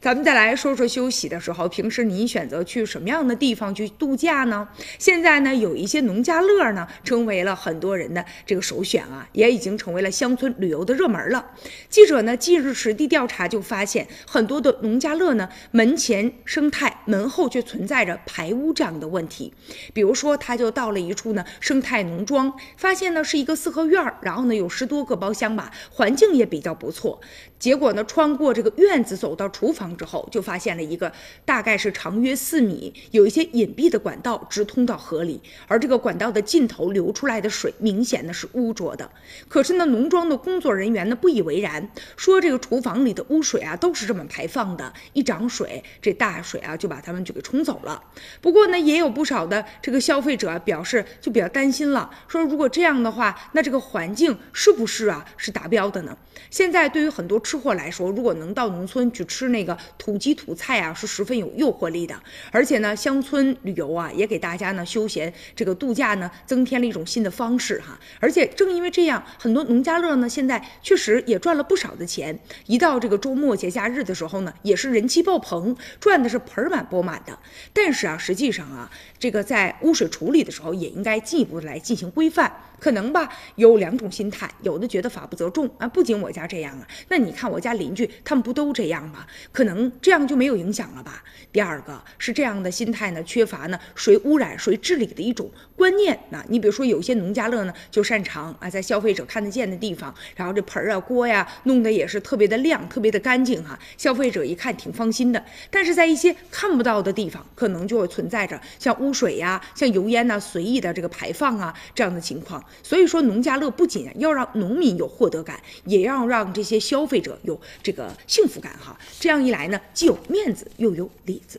咱们再来说说休息的时候，平时您选择去什么样的地方去度假呢？现在呢，有一些农家乐呢，成为了很多人的这个首选啊，也已经成为了乡村旅游的热门了。记者呢，近日实地调查就发现，很多的农家乐呢，门前生态，门后却存在着排污这样的问题。比如说，他就到了一处呢生态农庄，发现呢是一个四合院儿，然后呢有十多个包厢吧，环境也比较不错。结果呢，穿过这个院子走到厨房之后，就发现了一个大概是长约四米、有一些隐蔽的管道直通到河里，而这个管道的尽头流出来的水明显的是污浊的。可是呢，农庄的工作人员呢不以为然，说这个厨房里的污水啊都是这么排放的，一涨水这大水啊就把他们就给冲走了。不过呢，也有不少的这个消费者表示就比较担心了，说如果这样的话，那这个环境是不是啊是达标的呢？现在对于很多吃货来说，如果能到农村去吃那个土鸡土菜啊，是十分有诱惑力的。而且呢，乡村旅游啊，也给大家呢休闲这个度假呢增添了一种新的方式哈。而且正因为这样，很多农家乐呢现在确实也赚了不少的钱。一到这个周末节假日的时候呢，也是人气爆棚，赚的是盆满钵满的。但是啊，实际上啊，这个在污水处理的时候，也应该进一步的来进行规范。可能吧，有两种心态，有的觉得法不责众啊，不仅我家这样啊，那你看我家邻居他们不都这样吗？可能这样就没有影响了吧？第二个是这样的心态呢，缺乏呢谁污染谁治理的一种观念啊。你比如说有些农家乐呢，就擅长啊在消费者看得见的地方，然后这盆儿啊锅呀弄得也是特别的亮，特别的干净哈，消费者一看挺放心的。但是在一些看不到的地方，可能就会存在着像污水呀、像油烟呐随意的这个排放啊这样的情况。所以说，农家乐不仅要让农民有获得感，也要让这些消费者有这个幸福感哈。这样一来来呢，既有面子又有里子。